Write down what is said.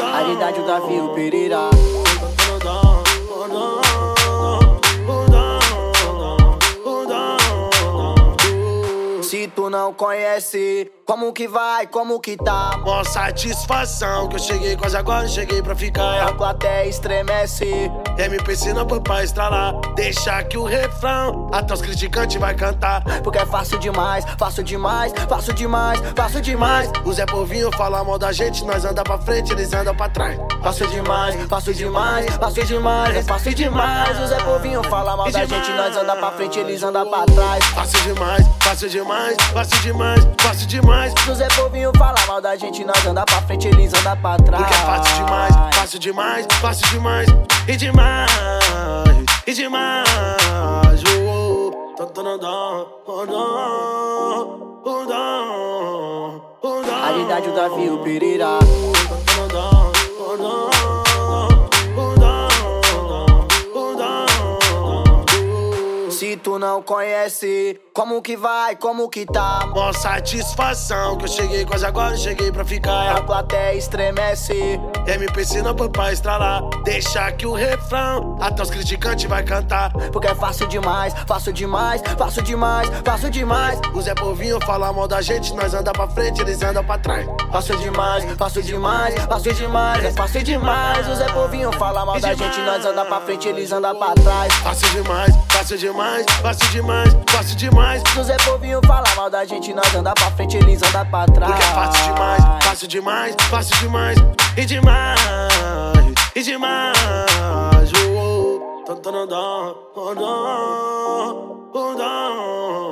Raridade o Davi, o Pereira. Se tu não conhece, como que vai, como que tá? Mó satisfação que eu cheguei quase agora, cheguei pra ficar. A plateia estremece. MPC não pra estralar, deixa que o refrão até os criticantes vai cantar. Porque é fácil demais, fácil demais, fácil demais, fácil demais. O Zé Povinho fala mal da gente, nós anda pra frente, eles andam pra trás. Fácil demais, fácil demais, fácil demais, é fácil demais. O Zé Povinho fala mal da gente, nós anda pra frente, eles andam pra trás. Fácil demais, fácil demais, fácil demais, fácil demais. O Zé Povinho fala mal da gente, nós anda pra frente, eles andam pra trás. Porque é fácil demais, fácil demais, fácil demais e demais, e demais. Oh, oh, oh, Raridade o Davi, o Pereira. Tu não conhece, como que vai, como que tá? Mó satisfação que eu cheguei quase agora, cheguei pra ficar. A plateia estremece. MPC não pra estralar, deixa que o refrão até os criticantes vai cantar. Porque é fácil demais, fácil demais, fácil demais, fácil demais. O Zé Povinho fala mal da gente, nós anda pra frente, eles andam pra trás. Fácil demais, fácil demais, fácil demais, é fácil demais. O Zé Povinho fala mal da gente, nós anda pra frente, eles andam pra trás. Fácil demais, Fácil demais, fácil demais, fácil demais. Se o Zé Povinho falar mal da gente, nós anda pra frente, eles andam pra trás. Porque é fácil demais, fácil demais, fácil demais. E demais, e demais. Oh, oh, oh, oh, oh, oh, oh.